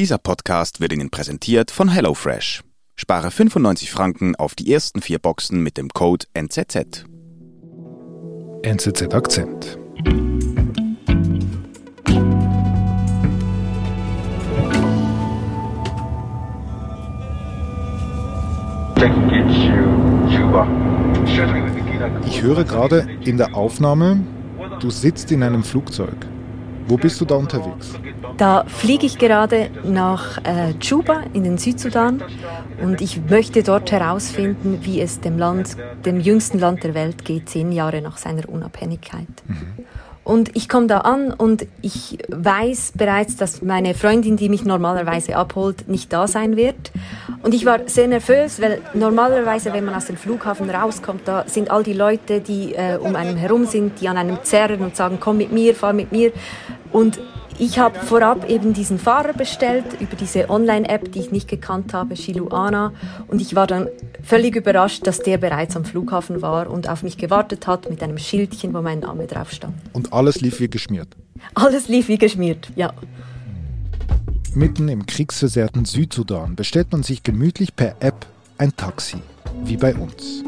Dieser Podcast wird Ihnen präsentiert von HelloFresh. Spare 95 Franken auf die ersten vier Boxen mit dem Code NZZ. NZZ Akzent. Ich höre gerade in der Aufnahme, du sitzt in einem Flugzeug. Wo bist du da unterwegs? Da fliege ich gerade nach äh, Juba in den Südsudan und ich möchte dort herausfinden, wie es dem Land, dem jüngsten Land der Welt geht, zehn Jahre nach seiner Unabhängigkeit. Mhm. Und ich komme da an und ich weiß bereits, dass meine Freundin, die mich normalerweise abholt, nicht da sein wird. Und ich war sehr nervös, weil normalerweise, wenn man aus dem Flughafen rauskommt, da sind all die Leute, die äh, um einen herum sind, die an einem zerren und sagen, komm mit mir, fahr mit mir. Und ich habe vorab eben diesen Fahrer bestellt über diese Online-App, die ich nicht gekannt habe, Shiluana. Und ich war dann völlig überrascht, dass der bereits am Flughafen war und auf mich gewartet hat mit einem Schildchen, wo mein Name drauf stand. Und alles lief wie geschmiert? Alles lief wie geschmiert, ja. Mitten im kriegsversehrten Südsudan bestellt man sich gemütlich per App ein Taxi, wie bei uns.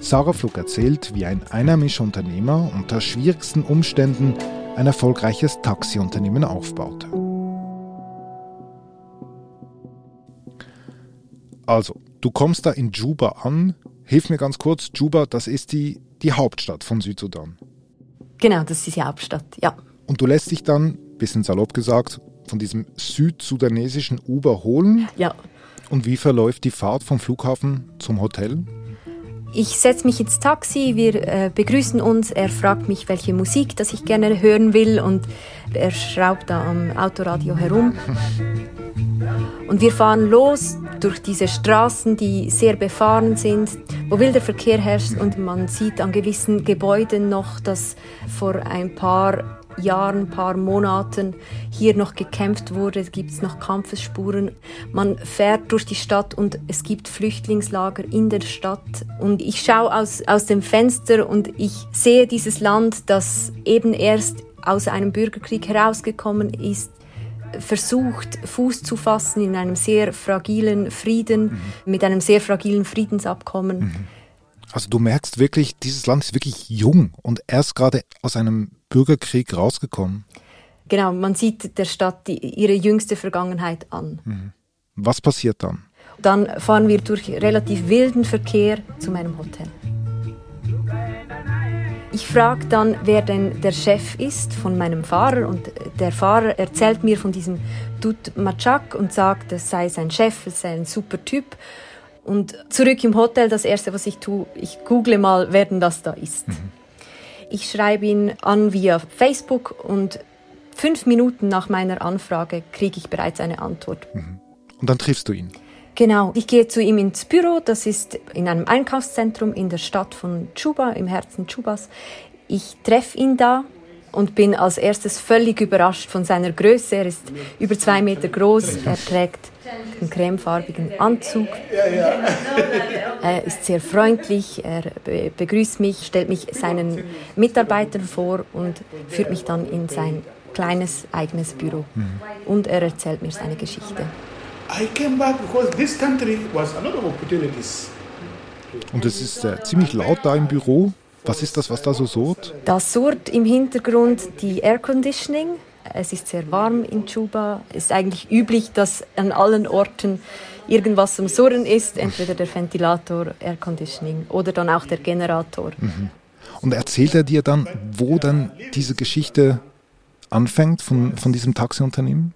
Sarah Flug erzählt, wie ein einheimischer Unternehmer unter schwierigsten Umständen ein erfolgreiches Taxiunternehmen aufbaute. Also, du kommst da in Juba an. Hilf mir ganz kurz, Juba, das ist die, die Hauptstadt von Südsudan. Genau, das ist die Hauptstadt, ja. Und du lässt dich dann, bisschen salopp gesagt, von diesem südsudanesischen Uber holen. Ja. Und wie verläuft die Fahrt vom Flughafen zum Hotel? Ich setze mich ins Taxi, wir äh, begrüßen uns, er fragt mich, welche Musik das ich gerne hören will und er schraubt da am Autoradio herum. Und wir fahren los durch diese Straßen, die sehr befahren sind, wo wilder Verkehr herrscht und man sieht an gewissen Gebäuden noch, dass vor ein paar Jahren, paar Monaten hier noch gekämpft wurde, gibt es noch Kampfesspuren. Man fährt durch die Stadt und es gibt Flüchtlingslager in der Stadt. Und ich schaue aus, aus dem Fenster und ich sehe dieses Land, das eben erst aus einem Bürgerkrieg herausgekommen ist, versucht, Fuß zu fassen in einem sehr fragilen Frieden, mhm. mit einem sehr fragilen Friedensabkommen. Mhm. Also du merkst wirklich, dieses Land ist wirklich jung und erst gerade aus einem Bürgerkrieg rausgekommen. Genau, man sieht der Stadt die, ihre jüngste Vergangenheit an. Mhm. Was passiert dann? Dann fahren wir durch relativ wilden Verkehr zu meinem Hotel. Ich frage dann, wer denn der Chef ist von meinem Fahrer und der Fahrer erzählt mir von diesem Dut Machak und sagt, es sei sein Chef, es sei ein super Typ. Und zurück im Hotel, das erste, was ich tue, ich google mal, wer denn das da ist. Mhm. Ich schreibe ihn an via Facebook und fünf Minuten nach meiner Anfrage kriege ich bereits eine Antwort. Mhm. Und dann triffst du ihn? Genau. Ich gehe zu ihm ins Büro. Das ist in einem Einkaufszentrum in der Stadt von Chuba, im Herzen Chubas. Ich treffe ihn da und bin als erstes völlig überrascht von seiner Größe. Er ist über zwei Meter groß. Er trägt einen cremefarbigen Anzug. Er ist sehr freundlich, er begrüßt mich, stellt mich seinen Mitarbeitern vor und führt mich dann in sein kleines eigenes Büro. Und er erzählt mir seine Geschichte. Und es ist äh, ziemlich laut da im Büro. Was ist das, was da so surrt? Das surrt im Hintergrund die Air Conditioning. Es ist sehr warm in Juba. Es ist eigentlich üblich, dass an allen Orten irgendwas zum Surren ist, entweder der Ventilator, Air Conditioning oder dann auch der Generator. Mhm. Und erzählt er dir dann, wo dann diese Geschichte anfängt von, von diesem Taxiunternehmen?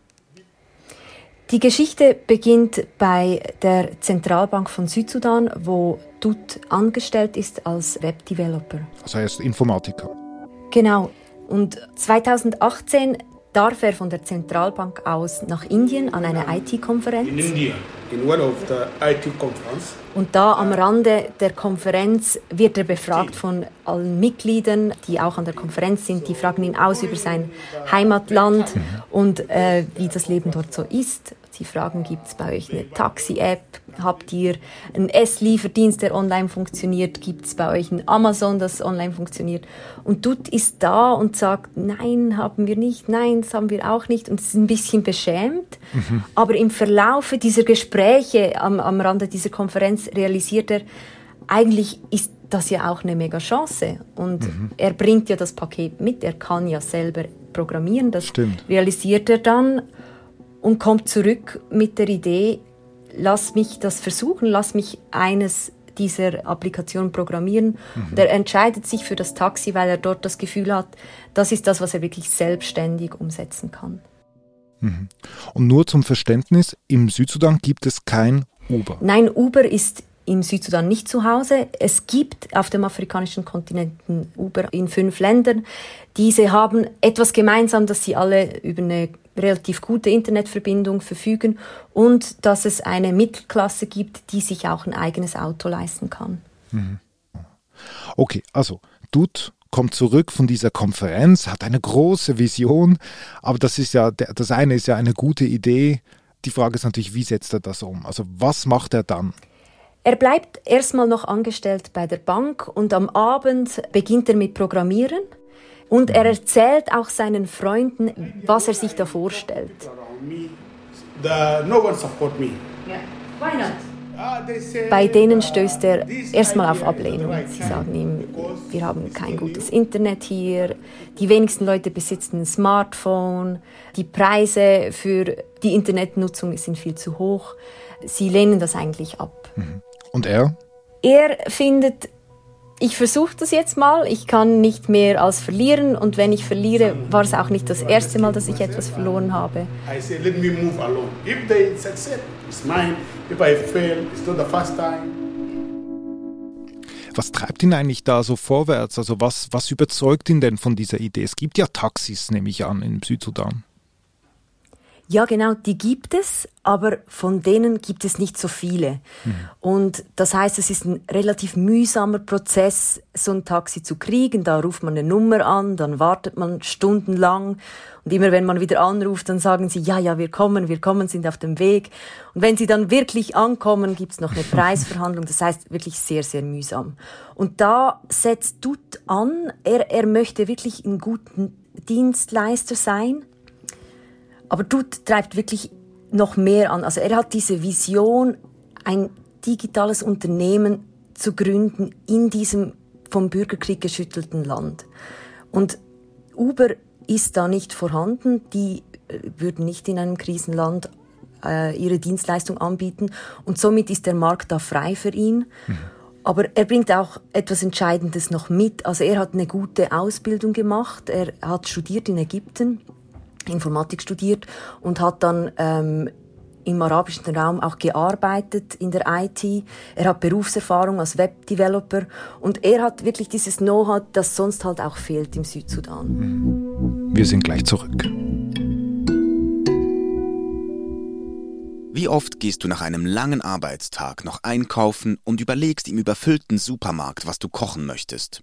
Die Geschichte beginnt bei der Zentralbank von Südsudan, wo Dut angestellt ist als Webdeveloper. Also er ist Informatiker. Genau. Und 2018 darf er von der Zentralbank aus nach Indien an eine IT-Konferenz. In Indien. Und da am Rande der Konferenz wird er befragt von allen Mitgliedern, die auch an der Konferenz sind. Die fragen ihn aus über sein Heimatland und äh, wie das Leben dort so ist. Sie fragen, gibt es bei euch eine Taxi-App? Habt ihr einen Esslieferdienst, der online funktioniert? Gibt es bei euch ein Amazon, das online funktioniert? Und Dutt ist da und sagt, nein, haben wir nicht, nein, das haben wir auch nicht. Und ist ein bisschen beschämt. Mhm. Aber im Verlaufe dieser Gespräche am, am Rande dieser Konferenz realisiert er, eigentlich ist das ja auch eine mega Chance. Und mhm. er bringt ja das Paket mit, er kann ja selber programmieren. Das Stimmt. realisiert er dann und kommt zurück mit der Idee, lass mich das versuchen, lass mich eines dieser Applikationen programmieren. Mhm. Und er entscheidet sich für das Taxi, weil er dort das Gefühl hat, das ist das, was er wirklich selbstständig umsetzen kann. Mhm. Und nur zum Verständnis, im Südsudan gibt es kein Uber. Nein, Uber ist im Südsudan nicht zu Hause. Es gibt auf dem afrikanischen Kontinent Uber in fünf Ländern. Diese haben etwas gemeinsam, dass sie alle über eine relativ gute Internetverbindung verfügen und dass es eine Mittelklasse gibt, die sich auch ein eigenes Auto leisten kann. Mhm. Okay, also Dut kommt zurück von dieser Konferenz, hat eine große Vision, aber das ist ja, das eine ist ja eine gute Idee. Die Frage ist natürlich, wie setzt er das um? Also was macht er dann? Er bleibt erstmal noch angestellt bei der Bank und am Abend beginnt er mit Programmieren. Und er erzählt auch seinen Freunden, was er sich da vorstellt. Bei denen stößt er erstmal auf Ablehnung. Sie sagen ihm, wir haben kein gutes Internet hier, die wenigsten Leute besitzen ein Smartphone, die Preise für die Internetnutzung sind viel zu hoch. Sie lehnen das eigentlich ab. Mhm. Und er? Er findet ich versuche das jetzt mal. Ich kann nicht mehr als verlieren und wenn ich verliere, war es auch nicht das erste Mal, dass ich etwas verloren habe. Was treibt ihn eigentlich da so vorwärts? Also was, was überzeugt ihn denn von dieser Idee? Es gibt ja Taxis, nehme ich an, im Südsudan. Ja, genau, die gibt es, aber von denen gibt es nicht so viele. Mhm. Und das heißt, es ist ein relativ mühsamer Prozess, so ein Taxi zu kriegen. Da ruft man eine Nummer an, dann wartet man stundenlang. Und immer wenn man wieder anruft, dann sagen sie, ja, ja, wir kommen, wir kommen, sind auf dem Weg. Und wenn sie dann wirklich ankommen, gibt's noch eine Preisverhandlung. Das heißt, wirklich sehr, sehr mühsam. Und da setzt Dut an, er, er möchte wirklich ein guter Dienstleister sein aber Dut treibt wirklich noch mehr an. Also er hat diese Vision, ein digitales Unternehmen zu gründen in diesem vom Bürgerkrieg geschüttelten Land. Und Uber ist da nicht vorhanden. Die äh, würden nicht in einem Krisenland äh, ihre Dienstleistung anbieten. Und somit ist der Markt da frei für ihn. Mhm. Aber er bringt auch etwas Entscheidendes noch mit. Also er hat eine gute Ausbildung gemacht. Er hat studiert in Ägypten Informatik studiert und hat dann ähm, im arabischen Raum auch gearbeitet in der IT. Er hat Berufserfahrung als Webdeveloper und er hat wirklich dieses Know-how, das sonst halt auch fehlt im Südsudan. Wir sind gleich zurück. Wie oft gehst du nach einem langen Arbeitstag noch einkaufen und überlegst im überfüllten Supermarkt, was du kochen möchtest?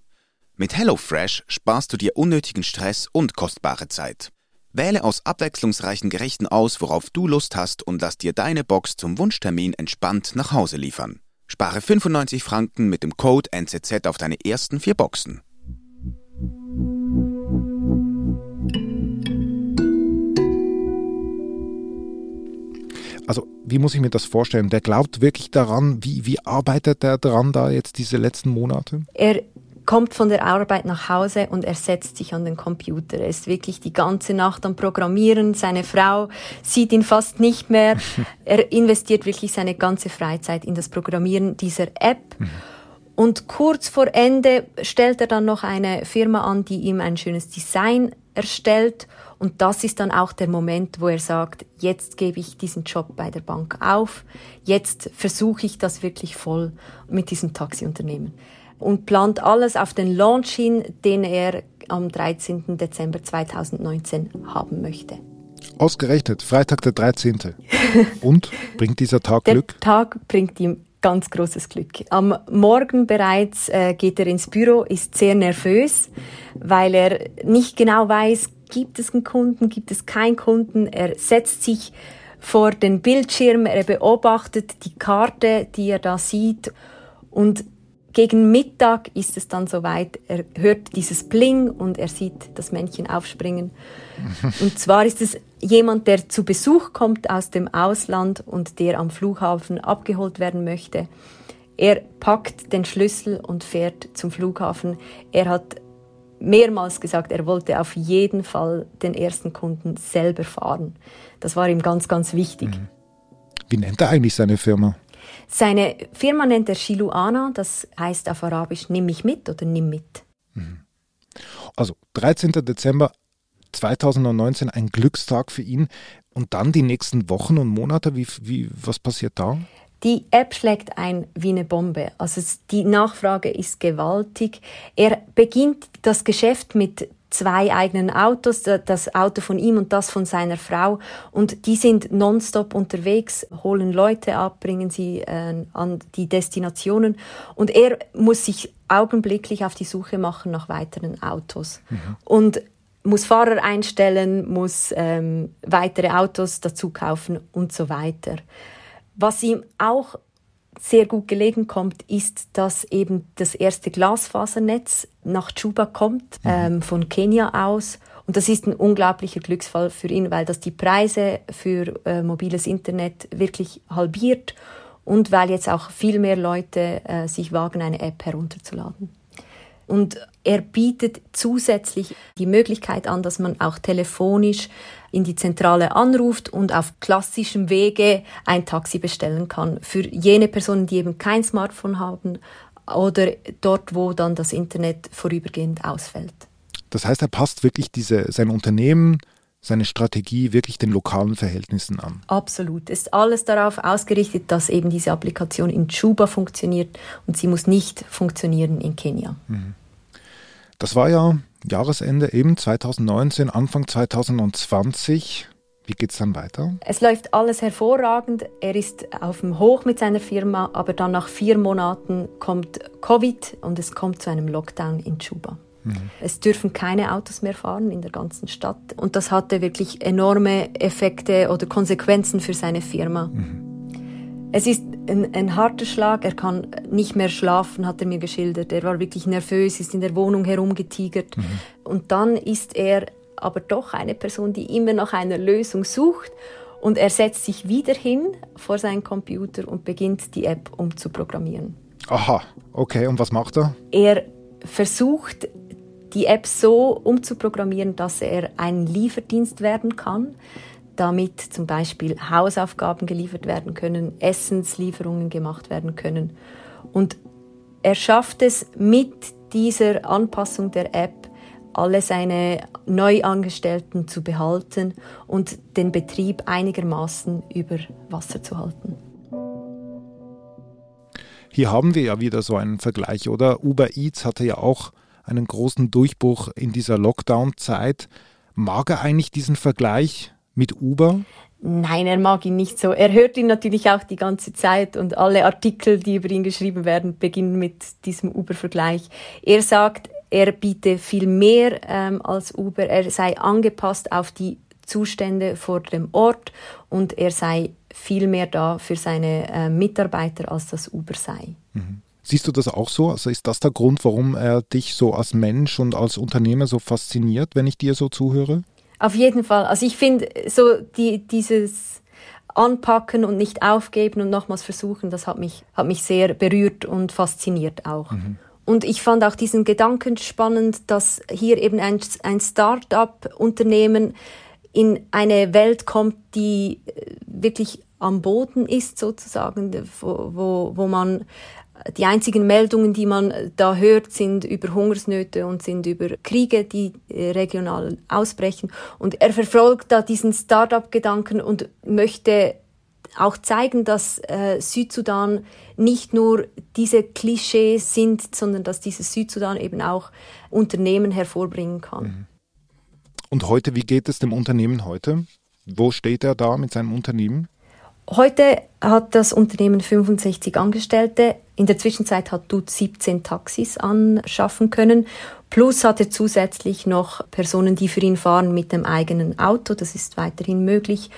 Mit HelloFresh sparst du dir unnötigen Stress und kostbare Zeit. Wähle aus abwechslungsreichen Gerichten aus, worauf du Lust hast und lass dir deine Box zum Wunschtermin entspannt nach Hause liefern. Spare 95 Franken mit dem Code NZZ auf deine ersten vier Boxen. Also, wie muss ich mir das vorstellen? Der glaubt wirklich daran, wie, wie arbeitet er daran da jetzt diese letzten Monate? Er kommt von der Arbeit nach Hause und er setzt sich an den Computer. Er ist wirklich die ganze Nacht am Programmieren. Seine Frau sieht ihn fast nicht mehr. Er investiert wirklich seine ganze Freizeit in das Programmieren dieser App. Mhm. Und kurz vor Ende stellt er dann noch eine Firma an, die ihm ein schönes Design erstellt. Und das ist dann auch der Moment, wo er sagt, jetzt gebe ich diesen Job bei der Bank auf. Jetzt versuche ich das wirklich voll mit diesem Taxiunternehmen und plant alles auf den Launch hin, den er am 13. Dezember 2019 haben möchte. Ausgerechnet, Freitag der 13. Und bringt dieser Tag der Glück? Der Tag bringt ihm ganz großes Glück. Am Morgen bereits äh, geht er ins Büro, ist sehr nervös, weil er nicht genau weiß, gibt es einen Kunden, gibt es keinen Kunden. Er setzt sich vor den Bildschirm, er beobachtet die Karte, die er da sieht und gegen Mittag ist es dann soweit, er hört dieses Bling und er sieht das Männchen aufspringen. und zwar ist es jemand, der zu Besuch kommt aus dem Ausland und der am Flughafen abgeholt werden möchte. Er packt den Schlüssel und fährt zum Flughafen. Er hat mehrmals gesagt, er wollte auf jeden Fall den ersten Kunden selber fahren. Das war ihm ganz, ganz wichtig. Mhm. Wie nennt er eigentlich seine Firma? Seine Firma nennt er Shiluana, das heißt auf Arabisch nimm mich mit oder nimm mit. Mhm. Also 13. Dezember 2019 ein Glückstag für ihn. Und dann die nächsten Wochen und Monate, wie, wie, was passiert da? Die App schlägt ein wie eine Bombe. Also die Nachfrage ist gewaltig. Er beginnt das Geschäft mit zwei eigenen Autos, das Auto von ihm und das von seiner Frau. Und die sind nonstop unterwegs, holen Leute ab, bringen sie äh, an die Destinationen. Und er muss sich augenblicklich auf die Suche machen nach weiteren Autos. Mhm. Und muss Fahrer einstellen, muss ähm, weitere Autos dazu kaufen und so weiter. Was ihm auch sehr gut gelegen kommt, ist, dass eben das erste Glasfasernetz nach Juba kommt, mhm. ähm, von Kenia aus. Und das ist ein unglaublicher Glücksfall für ihn, weil das die Preise für äh, mobiles Internet wirklich halbiert und weil jetzt auch viel mehr Leute äh, sich wagen, eine App herunterzuladen. Und er bietet zusätzlich die Möglichkeit an, dass man auch telefonisch in die Zentrale anruft und auf klassischem Wege ein Taxi bestellen kann. Für jene Personen, die eben kein Smartphone haben oder dort, wo dann das Internet vorübergehend ausfällt. Das heißt, er passt wirklich diese, sein Unternehmen, seine Strategie wirklich den lokalen Verhältnissen an. Absolut. Es ist alles darauf ausgerichtet, dass eben diese Applikation in Juba funktioniert und sie muss nicht funktionieren in Kenia. Mhm. Das war ja Jahresende eben 2019, Anfang 2020. Wie geht es dann weiter? Es läuft alles hervorragend. Er ist auf dem Hoch mit seiner Firma, aber dann nach vier Monaten kommt Covid und es kommt zu einem Lockdown in Juba. Mhm. Es dürfen keine Autos mehr fahren in der ganzen Stadt und das hatte wirklich enorme Effekte oder Konsequenzen für seine Firma. Mhm. Es ist ein, ein, harter Schlag. Er kann nicht mehr schlafen, hat er mir geschildert. Er war wirklich nervös, ist in der Wohnung herumgetigert. Mhm. Und dann ist er aber doch eine Person, die immer nach einer Lösung sucht. Und er setzt sich wieder hin vor seinen Computer und beginnt die App umzuprogrammieren. Aha, okay. Und was macht er? Er versucht, die App so umzuprogrammieren, dass er ein Lieferdienst werden kann damit zum Beispiel Hausaufgaben geliefert werden können, Essenslieferungen gemacht werden können. Und er schafft es mit dieser Anpassung der App, alle seine Neuangestellten zu behalten und den Betrieb einigermaßen über Wasser zu halten. Hier haben wir ja wieder so einen Vergleich, oder? Uber Eats hatte ja auch einen großen Durchbruch in dieser Lockdown-Zeit. Mag er eigentlich diesen Vergleich? Mit Uber? Nein, er mag ihn nicht so. Er hört ihn natürlich auch die ganze Zeit und alle Artikel, die über ihn geschrieben werden, beginnen mit diesem Uber-Vergleich. Er sagt, er biete viel mehr ähm, als Uber, er sei angepasst auf die Zustände vor dem Ort und er sei viel mehr da für seine äh, Mitarbeiter, als das Uber sei. Mhm. Siehst du das auch so? Also ist das der Grund, warum er dich so als Mensch und als Unternehmer so fasziniert, wenn ich dir so zuhöre? Auf jeden Fall. Also ich finde so die, dieses Anpacken und nicht aufgeben und nochmals versuchen, das hat mich, hat mich sehr berührt und fasziniert auch. Mhm. Und ich fand auch diesen Gedanken spannend, dass hier eben ein, ein Start-up-Unternehmen in eine Welt kommt, die äh, wirklich am Boden ist sozusagen, wo, wo, wo man die einzigen Meldungen, die man da hört, sind über Hungersnöte und sind über Kriege, die äh, regional ausbrechen. Und er verfolgt da diesen Start-up-Gedanken und möchte auch zeigen, dass äh, Südsudan nicht nur diese Klischees sind, sondern dass dieses Südsudan eben auch Unternehmen hervorbringen kann. Mhm. Und heute, wie geht es dem Unternehmen heute? Wo steht er da mit seinem Unternehmen? Heute hat das Unternehmen 65 Angestellte. In der Zwischenzeit hat Dut 17 Taxis anschaffen können. Plus hat er zusätzlich noch Personen, die für ihn fahren mit dem eigenen Auto. Das ist weiterhin möglich.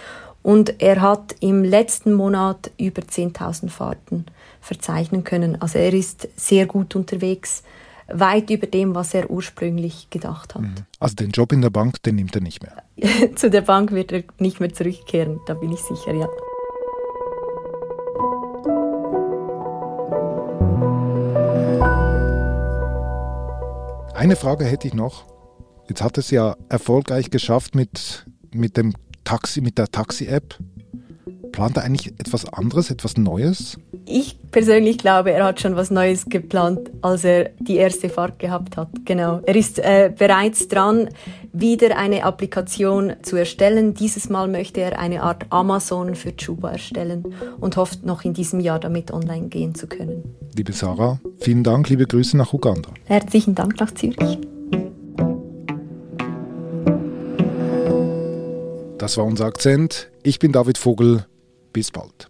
Und er hat im letzten Monat über 10.000 Fahrten verzeichnen können. Also er ist sehr gut unterwegs, weit über dem, was er ursprünglich gedacht hat. Mhm. Also den Job in der Bank, den nimmt er nicht mehr. Zu der Bank wird er nicht mehr zurückkehren, da bin ich sicher, ja. Eine Frage hätte ich noch. Jetzt hat es ja erfolgreich geschafft mit, mit dem Taxi, mit der Taxi-App. Plant er eigentlich etwas anderes, etwas Neues? Ich persönlich glaube, er hat schon was Neues geplant, als er die erste Fahrt gehabt hat. Genau. Er ist äh, bereits dran, wieder eine Applikation zu erstellen. Dieses Mal möchte er eine Art Amazon für Chuba erstellen und hofft noch in diesem Jahr damit online gehen zu können. Liebe Sarah, vielen Dank, liebe Grüße nach Uganda. Herzlichen Dank nach Zürich. Das war unser Akzent. Ich bin David Vogel. Bis bald.